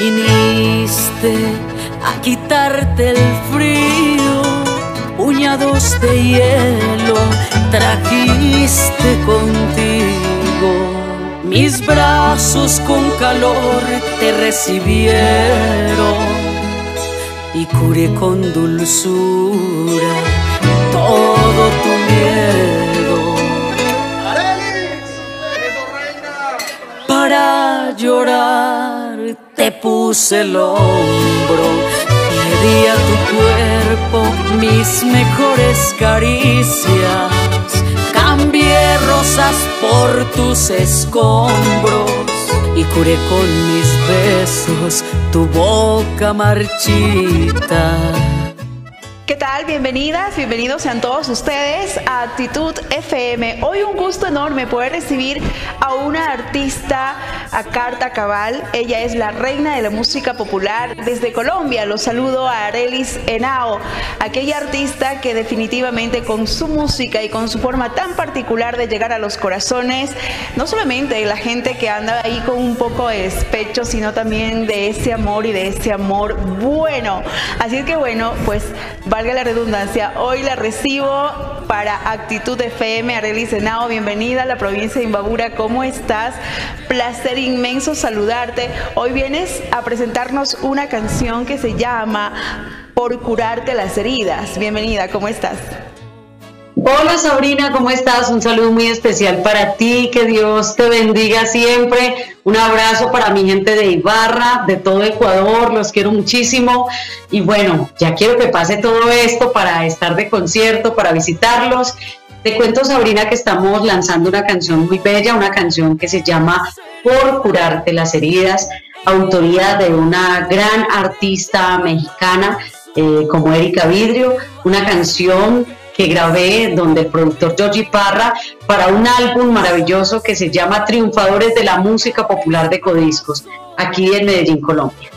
Viniste a quitarte el frío, puñados de hielo trajiste contigo. Mis brazos con calor te recibieron y curé con dulzura todo tu miedo. Para llorar te puse el hombro y di a tu cuerpo mis mejores caricias. Cambié rosas por tus escombros y curé con mis besos tu boca marchita. ¿Qué tal? Bienvenidas, bienvenidos sean todos ustedes a Actitud FM. Hoy un gusto enorme poder recibir a una artista a carta cabal. Ella es la reina de la música popular desde Colombia. Los saludo a Arelis Henao, aquella artista que definitivamente con su música y con su forma tan particular de llegar a los corazones, no solamente de la gente que anda ahí con un poco de despecho, sino también de ese amor y de ese amor bueno. Así que bueno, pues valga la redundancia, hoy la recibo para Actitud FM, Arely Senao, bienvenida a la provincia de Imbabura, ¿cómo estás? Placer inmenso saludarte. Hoy vienes a presentarnos una canción que se llama Por curarte las heridas. Bienvenida, ¿cómo estás? Hola Sabrina, ¿cómo estás? Un saludo muy especial para ti, que Dios te bendiga siempre. Un abrazo para mi gente de Ibarra, de todo Ecuador, los quiero muchísimo. Y bueno, ya quiero que pase todo esto para estar de concierto, para visitarlos. Te cuento Sabrina que estamos lanzando una canción muy bella, una canción que se llama Por curarte las heridas, autoría de una gran artista mexicana eh, como Erika Vidrio, una canción que grabé donde el productor Georgie Parra para un álbum maravilloso que se llama Triunfadores de la Música Popular de Codiscos, aquí en Medellín, Colombia.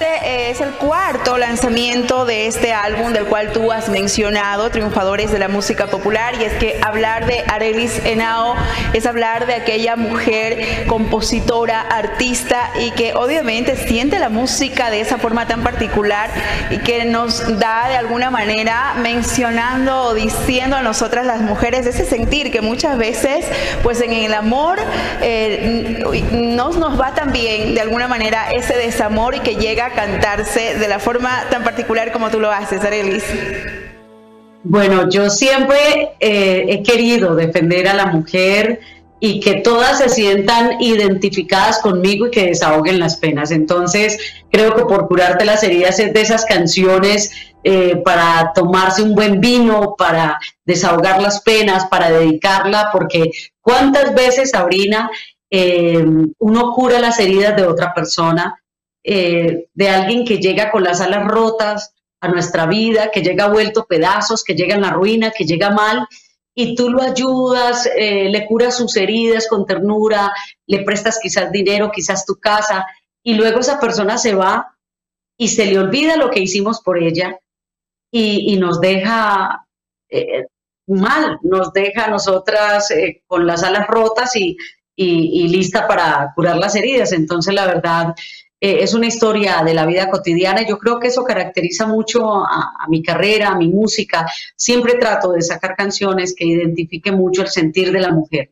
Este es el cuarto lanzamiento de este álbum del cual tú has mencionado, Triunfadores de la Música Popular, y es que hablar de Arelis Henao es hablar de aquella mujer compositora, artista y que obviamente siente la música de esa forma tan particular y que nos da de alguna manera mencionando o diciendo a nosotras las mujeres ese sentir que muchas veces pues en el amor eh, no nos va tan bien de alguna manera ese desamor y que llega cantarse de la forma tan particular como tú lo haces, Arelis? Bueno, yo siempre eh, he querido defender a la mujer y que todas se sientan identificadas conmigo y que desahoguen las penas. Entonces, creo que por curarte las heridas es de esas canciones eh, para tomarse un buen vino, para desahogar las penas, para dedicarla, porque cuántas veces, Sabrina, eh, uno cura las heridas de otra persona, eh, de alguien que llega con las alas rotas a nuestra vida, que llega vuelto pedazos, que llega en la ruina, que llega mal, y tú lo ayudas, eh, le curas sus heridas con ternura, le prestas quizás dinero, quizás tu casa, y luego esa persona se va y se le olvida lo que hicimos por ella y, nos deja eh, mal, nos deja a nosotras con las alas rotas y, y, lista para curar las heridas. Entonces, la verdad, eh, es una historia de la vida cotidiana. Yo creo que eso caracteriza mucho a, a, mi carrera, a mi música. Siempre trato de sacar canciones que identifiquen mucho el sentir de la mujer.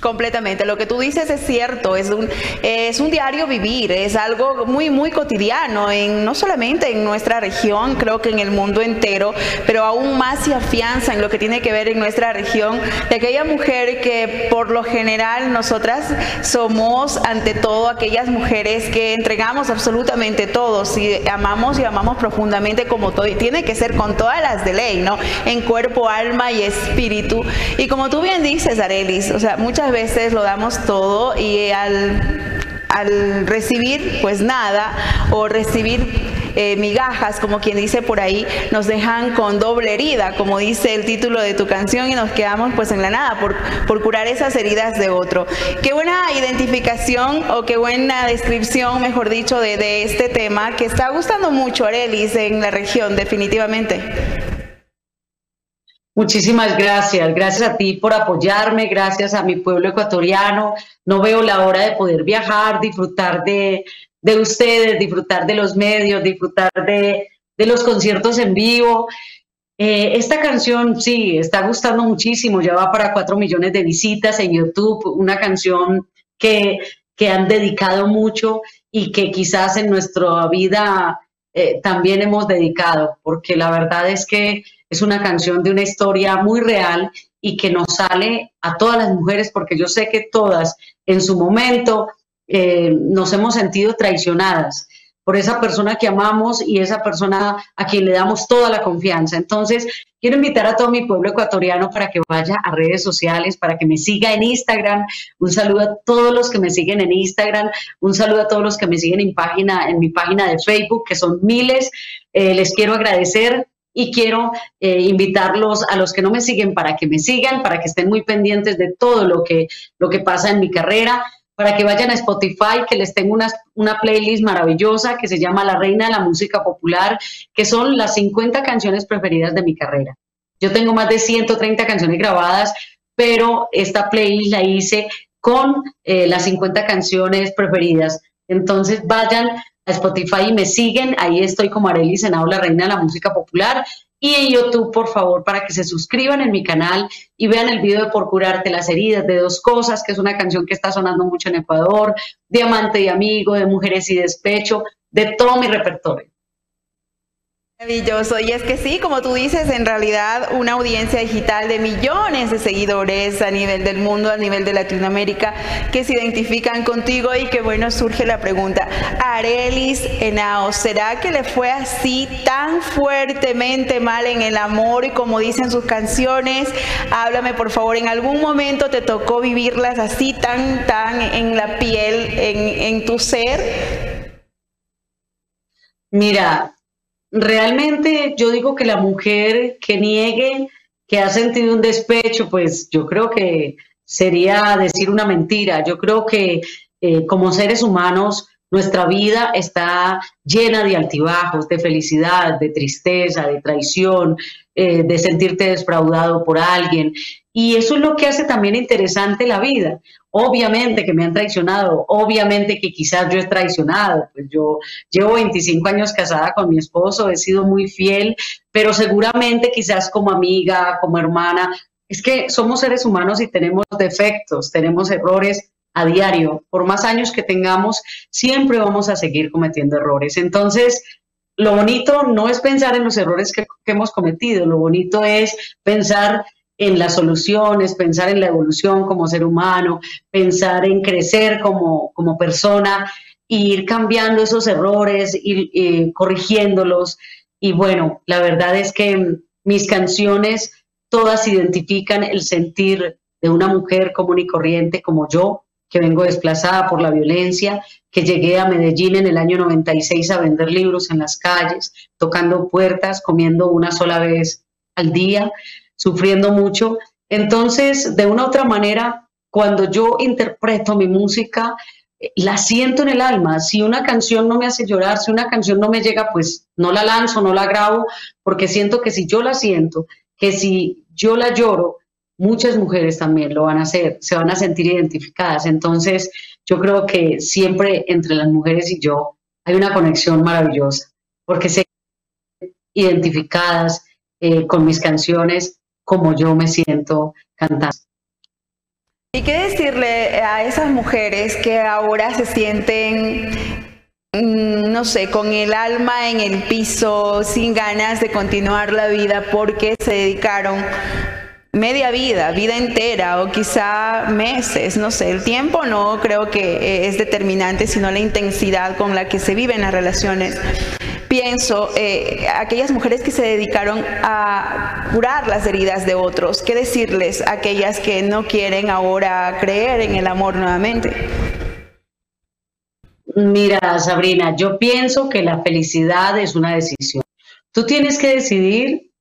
Completamente, lo que tú dices es cierto, es un, es un diario vivir, es algo muy, muy cotidiano, en, no solamente en nuestra región, creo que en el mundo entero, pero aún más se afianza en lo que tiene que ver en nuestra región, de aquella mujer que por lo general nosotras somos ante todo aquellas mujeres que entregamos absolutamente todo, si amamos y amamos profundamente como todo, y tiene que ser con todas las de ley, ¿no? En cuerpo, alma y espíritu. Y como tú bien dices, Arelis, o sea, muchas veces lo damos todo y al, al recibir pues nada o recibir eh, migajas, como quien dice por ahí, nos dejan con doble herida, como dice el título de tu canción, y nos quedamos pues en la nada por, por curar esas heridas de otro. Qué buena identificación o qué buena descripción, mejor dicho, de, de este tema que está gustando mucho, Arelis, en la región, definitivamente. Muchísimas gracias, gracias a ti por apoyarme, gracias a mi pueblo ecuatoriano. No veo la hora de poder viajar, disfrutar de, ustedes, disfrutar de los medios, disfrutar de, los conciertos en vivo. Eh, esta canción sí, está gustando muchísimo, ya va para cuatro millones de visitas en YouTube, una canción que, que han dedicado mucho y que quizás en nuestra vida eh, también hemos dedicado, porque la verdad es que es una canción de una historia muy real y que nos sale a todas las mujeres, porque yo sé que todas en su momento eh, nos hemos sentido traicionadas por esa persona que amamos y esa persona a quien le damos toda la confianza. Entonces, quiero invitar a todo mi pueblo ecuatoriano para que vaya a redes sociales, para que me siga en Instagram. Un saludo a todos los que me siguen en Instagram, un saludo a todos los que me siguen en, página, en mi página de Facebook, que son miles. Eh, les quiero agradecer y quiero eh, invitarlos a los que no me siguen para que me sigan, para que estén muy pendientes de todo lo que, lo que pasa en mi carrera para que vayan a Spotify, que les tengo una, una playlist maravillosa que se llama La Reina de la Música Popular, que son las 50 canciones preferidas de mi carrera. Yo tengo más de 130 canciones grabadas, pero esta playlist la hice con eh, las 50 canciones preferidas. Entonces vayan a Spotify y me siguen. Ahí estoy como Arely Senado, la reina de la música popular y en YouTube, por favor, para que se suscriban en mi canal y vean el video de Por curarte las heridas de dos cosas, que es una canción que está sonando mucho en Ecuador, Diamante y amigo, de Mujeres y despecho, de todo mi repertorio. Maravilloso. Y es que sí, como tú dices, en realidad una audiencia digital de millones de seguidores a nivel del mundo, a nivel de Latinoamérica, que se identifican contigo y que bueno, surge la pregunta, Arelis Enao, ¿será que le fue así tan fuertemente mal en el amor y como dicen sus canciones? Háblame por favor, ¿en algún momento te tocó vivirlas así tan, tan en la piel, en, en tu ser? Mira, realmente yo digo que la mujer que niegue que ha sentido un despecho, pues yo creo que sería decir una mentira. Yo creo que eh, como seres humanos nuestra vida está llena de altibajos, de felicidad, de tristeza, de traición, eh, de sentirte defraudado por alguien. Y eso es lo que hace también interesante la vida. Obviamente que me han traicionado, obviamente que quizás yo he traicionado, pues yo llevo 25 años casada con mi esposo, he sido muy fiel, pero seguramente quizás como amiga, como hermana, es que somos seres humanos y tenemos defectos, tenemos errores a diario. Por más años que tengamos, siempre vamos a seguir cometiendo errores. Entonces, lo bonito no es pensar en los errores que, que hemos cometido, lo bonito es pensar en las soluciones, pensar en la evolución como ser humano, pensar en crecer como, como persona, ir cambiando esos errores, ir eh, corrigiéndolos. Y bueno, la verdad es que mis canciones todas identifican el sentir de una mujer común y corriente como yo, que vengo desplazada por la violencia, que llegué a Medellín en el año 96 a vender libros en las calles, tocando puertas, comiendo una sola vez al día, sufriendo mucho. Entonces, de una u otra manera, cuando yo interpreto mi música, eh, la siento en el alma. Si una canción no me hace llorar, si una canción no me llega, pues no la lanzo, no la grabo, porque siento que si yo la siento, que si yo la lloro, muchas mujeres también lo van a hacer, se van a sentir identificadas. Entonces, yo creo que siempre entre las mujeres y yo hay una conexión maravillosa, porque se identificadas eh, con mis canciones como yo me siento cantando. ¿Y qué decirle a esas mujeres que ahora se sienten, mm, no sé, con el alma en el piso, sin ganas de continuar la vida porque se dedicaron media vida, vida entera o quizá meses, no sé, el tiempo no creo que es determinante, sino la intensidad con la que se viven las relaciones pienso, eh, aquellas mujeres que se dedicaron a curar las heridas de otros, ¿qué decirles a aquellas que no quieren ahora creer en el amor nuevamente? Mira, Sabrina, yo pienso que la felicidad es una decisión. Tú tienes que decidir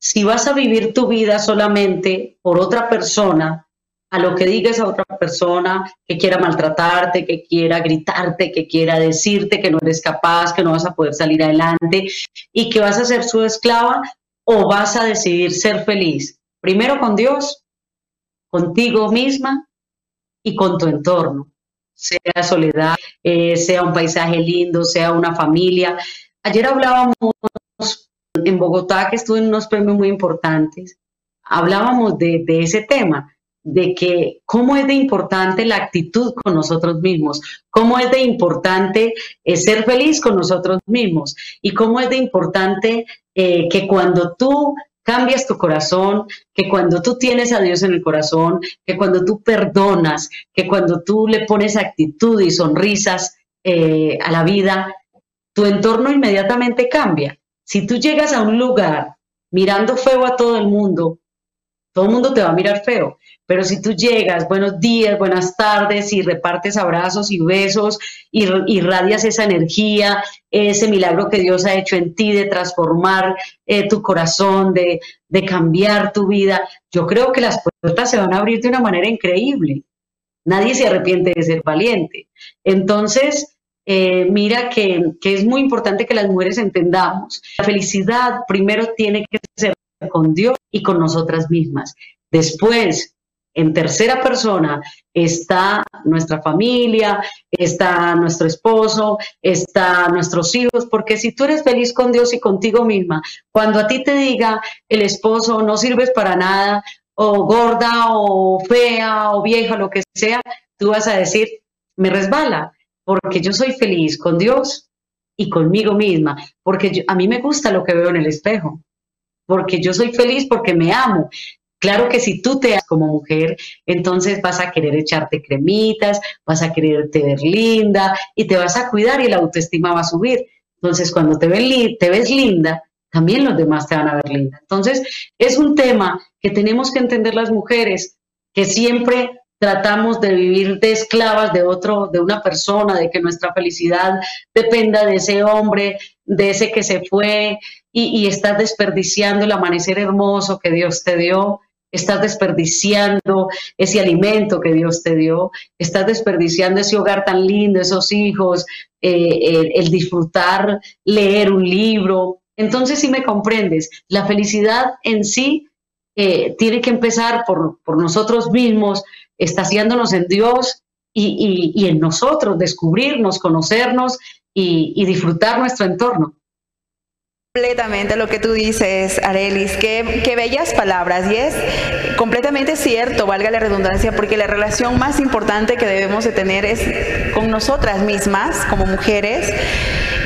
si vas a vivir tu vida solamente por otra persona a lo que digas a otra persona que quiera maltratarte, que quiera gritarte, que quiera decirte que no eres capaz, que no vas a poder salir adelante y que vas a ser su esclava o vas a decidir ser feliz Primero con Dios, contigo misma y con tu entorno, sea soledad, eh, sea un paisaje lindo, sea una familia. Ayer hablábamos en Bogotá, que estuve en unos premios muy importantes, hablábamos de, ese tema, de que cómo es de importante la actitud con nosotros mismos, cómo es de importante eh, ser feliz con nosotros mismos y cómo es de importante eh, que cuando tú cambias tu corazón, que cuando tú tienes a Dios en el corazón, que cuando tú perdonas, que cuando tú le pones actitud y sonrisas eh, a la vida, tu entorno inmediatamente cambia. Si tú llegas a un lugar mirando feo a todo el mundo, todo el mundo te va a mirar feo. Pero si tú llegas, buenos días, buenas tardes, y repartes abrazos y besos, y irradias esa energía, ese milagro que Dios ha hecho en ti de transformar eh, tu corazón, de, cambiar tu vida, yo creo que las puertas se van a abrir de una manera increíble. Nadie se arrepiente de ser valiente. Entonces, eh, mira que, que es muy importante que las mujeres entendamos. La felicidad primero tiene que ser con Dios y con nosotras mismas. Después, en tercera persona, está nuestra familia, está nuestro esposo, está nuestros hijos, porque si tú eres feliz con Dios y contigo misma, cuando a ti te diga el esposo no sirves para nada, o gorda, o fea, o vieja, lo que sea, tú vas a decir, me resbala, porque yo soy feliz con Dios y conmigo misma, porque a mí me gusta lo que veo en el espejo porque yo soy feliz porque me amo. Claro que si tú te amas como mujer, entonces vas a querer echarte cremitas, vas a quererte ver linda y te vas a cuidar y la autoestima va a subir. Entonces, cuando te, ven te ves linda, también los demás te van a ver linda. Entonces, es un tema que tenemos que entender las mujeres, que siempre tratamos de vivir de esclavas de otro, de una persona, de que nuestra felicidad dependa de ese hombre, de ese que se fue y, estás desperdiciando el amanecer hermoso que Dios te dio, estás desperdiciando ese alimento que Dios te dio, estás desperdiciando ese hogar tan lindo, esos hijos, eh, el, disfrutar, leer un libro. Entonces, si me comprendes, la felicidad en sí eh, tiene que empezar por, por nosotros mismos, estaciándonos en Dios y, en nosotros, descubrirnos, conocernos y, disfrutar nuestro entorno. Completamente lo que tú dices, Arelis, qué, qué, bellas palabras. Y es completamente cierto, valga la redundancia, porque la relación más importante que debemos de tener es con nosotras mismas como mujeres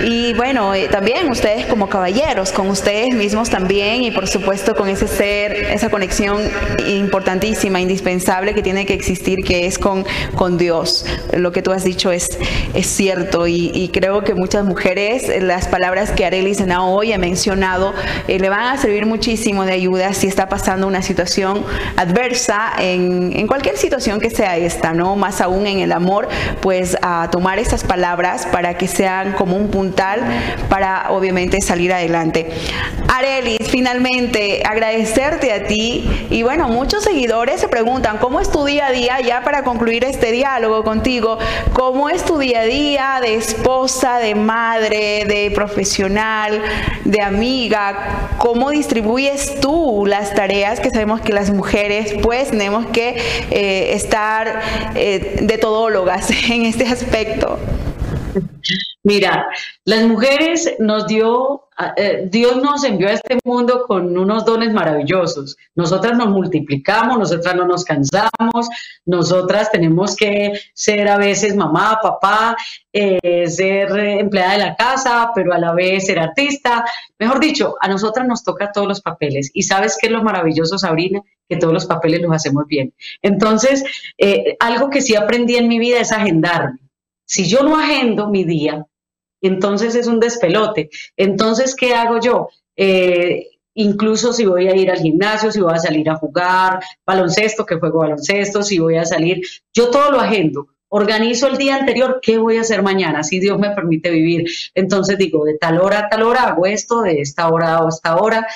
y bueno, eh, también ustedes como caballeros, con ustedes mismos también y por supuesto con ese ser, esa conexión importantísima, indispensable que tiene que existir, que es con, con Dios. Lo que tú has dicho es, es cierto y, creo que muchas mujeres, las palabras que Arely Sena hoy ha mencionado, eh, le van a servir muchísimo de ayuda si está pasando una situación adversa en, en cualquier situación que sea esta, ¿no? Más aún en el amor, pues a tomar esas palabras para que sean como un punto para obviamente salir adelante. Arelis, finalmente agradecerte a ti y bueno, muchos seguidores se preguntan cómo es tu día a día, ya para concluir este diálogo contigo, cómo es tu día a día de esposa, de madre, de profesional, de amiga, cómo distribuyes tú las tareas que sabemos que las mujeres pues tenemos que eh, estar eh, de todólogas en este aspecto. Mira, las mujeres nos dio, eh, Dios nos envió a este mundo con unos dones maravillosos. Nosotras nos multiplicamos, nosotras no nos cansamos, nosotras tenemos que ser a veces mamá, papá, eh, ser empleada de la casa, pero a la vez ser artista. Mejor dicho, a nosotras nos toca todos los papeles. Y sabes qué es lo maravilloso, Sabrina, que todos los papeles los hacemos bien. Entonces, eh, algo que sí aprendí en mi vida es agendarme. Si yo no agendo mi día, entonces es un despelote. Entonces, ¿qué hago yo? Eh, incluso si voy a ir al gimnasio, si voy a salir a jugar baloncesto, que juego baloncesto, si voy a salir, yo todo lo agendo. Organizo el día anterior, ¿qué voy a hacer mañana? Si Dios me permite vivir. Entonces digo, de tal hora a tal hora hago esto, de esta hora a esta hora,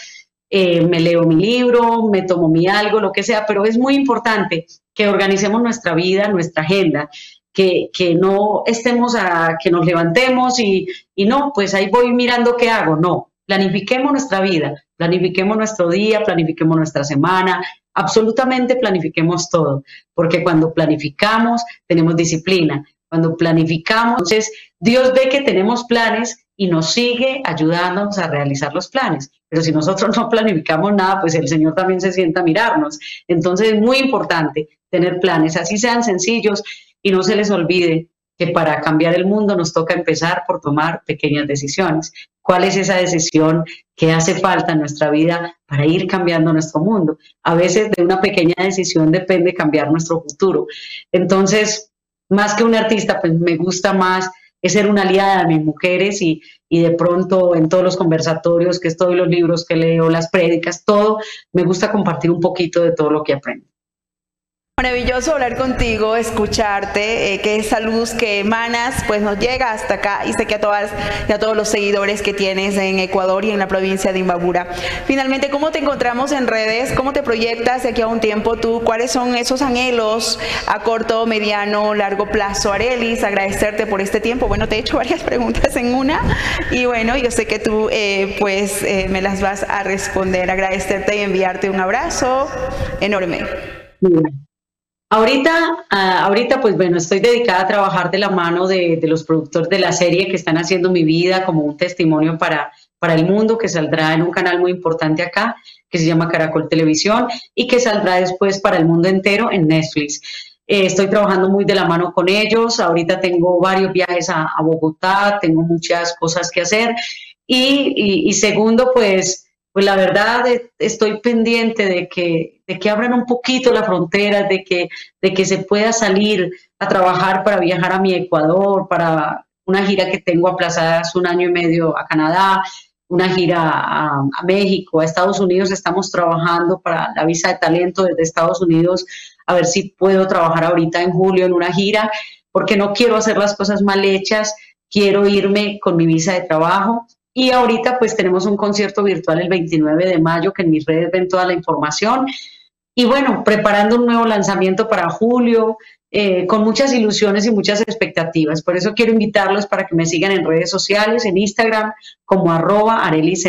eh, me leo mi libro, me tomo mi algo, lo que sea, pero es muy importante que organicemos nuestra vida, nuestra agenda que, no estemos a que nos levantemos y, y, no, pues ahí voy mirando qué hago. No, planifiquemos nuestra vida, planifiquemos nuestro día, planifiquemos nuestra semana, absolutamente planifiquemos todo, porque cuando planificamos tenemos disciplina, cuando planificamos, entonces Dios ve que tenemos planes y nos sigue ayudándonos a realizar los planes. Pero si nosotros no planificamos nada, pues el Señor también se sienta a mirarnos. Entonces es muy importante tener planes, así sean sencillos y no se les olvide que para cambiar el mundo nos toca empezar por tomar pequeñas decisiones. ¿Cuál es esa decisión que hace falta en nuestra vida para ir cambiando nuestro mundo? A veces de una pequeña decisión depende cambiar nuestro futuro. Entonces, más que un artista, pues me gusta más ser una aliada de mis mujeres y, y de pronto en todos los conversatorios que estoy, los libros que leo, las prédicas, todo, me gusta compartir un poquito de todo lo que aprendo. Maravilloso hablar contigo, escucharte, eh, que esa luz que emanas pues nos llega hasta acá y sé que a todas a todos los seguidores que tienes en Ecuador y en la provincia de Imbabura. Finalmente, ¿cómo te encontramos en redes? ¿Cómo te proyectas de aquí a un tiempo tú? ¿Cuáles son esos anhelos a corto, mediano, largo plazo? Arelis, agradecerte por este tiempo. Bueno, te he hecho varias preguntas en una y bueno, yo sé que tú eh, pues eh, me las vas a responder. Agradecerte y enviarte un abrazo enorme. Ahorita, ah, ahorita, pues bueno, estoy dedicada a trabajar de la mano de, los productores de la serie que están haciendo mi vida como un testimonio para, para el mundo, que saldrá en un canal muy importante acá, que se llama Caracol Televisión, y que saldrá después para el mundo entero en Netflix. Eh, estoy trabajando muy de la mano con ellos. Ahorita tengo varios viajes a, Bogotá, tengo muchas cosas que hacer. y segundo, pues pues la verdad estoy pendiente de que, de que abran un poquito las fronteras, de que, de que se pueda salir a trabajar para viajar a mi Ecuador, para una gira que tengo aplazada hace un año y medio a Canadá, una gira a, a, México, a Estados Unidos. Estamos trabajando para la visa de talento desde Estados Unidos, a ver si puedo trabajar ahorita en julio en una gira, porque no quiero hacer las cosas mal hechas, quiero irme con mi visa de trabajo y ahorita pues tenemos un concierto virtual el 29 de mayo que en mis redes ven toda la información. Y bueno, preparando un nuevo lanzamiento para julio, eh, con muchas ilusiones y muchas expectativas. Por eso quiero invitarlos para que me sigan en redes sociales, en Instagram, como arroba Arelis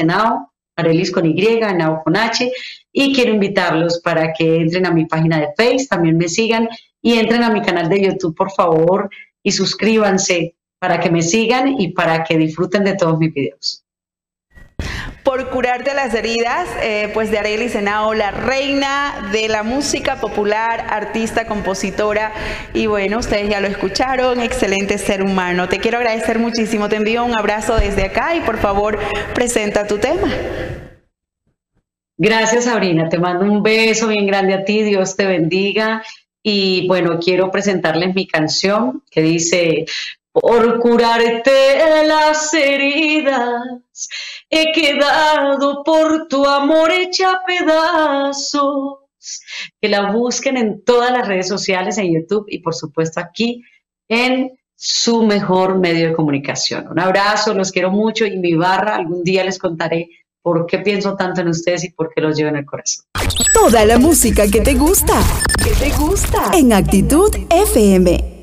Arelis con Y, Enao con H. Y quiero invitarlos para que entren a mi página de Facebook, también me sigan y entren a mi canal de YouTube, por favor, y suscríbanse para que me sigan y para que disfruten de todos mis videos. Por curarte las heridas, eh, pues de Arely Senao, la reina de la música popular, artista, compositora, y bueno, ustedes ya lo escucharon, excelente ser humano. Te quiero agradecer muchísimo, te envío un abrazo desde acá y por favor, presenta tu tema. Gracias, Sabrina. Te mando un beso bien grande a ti. Dios te bendiga. Y bueno, quiero presentarles mi canción que dice, por curarte las heridas. He quedado por tu amor hecha pedazos. Que la busquen en todas las redes sociales, en YouTube y por supuesto aquí en su mejor medio de comunicación. Un abrazo, los quiero mucho y mi barra algún día les contaré por qué pienso tanto en ustedes y por qué los llevo en el corazón. Toda la música que te gusta, que te gusta en Actitud FM.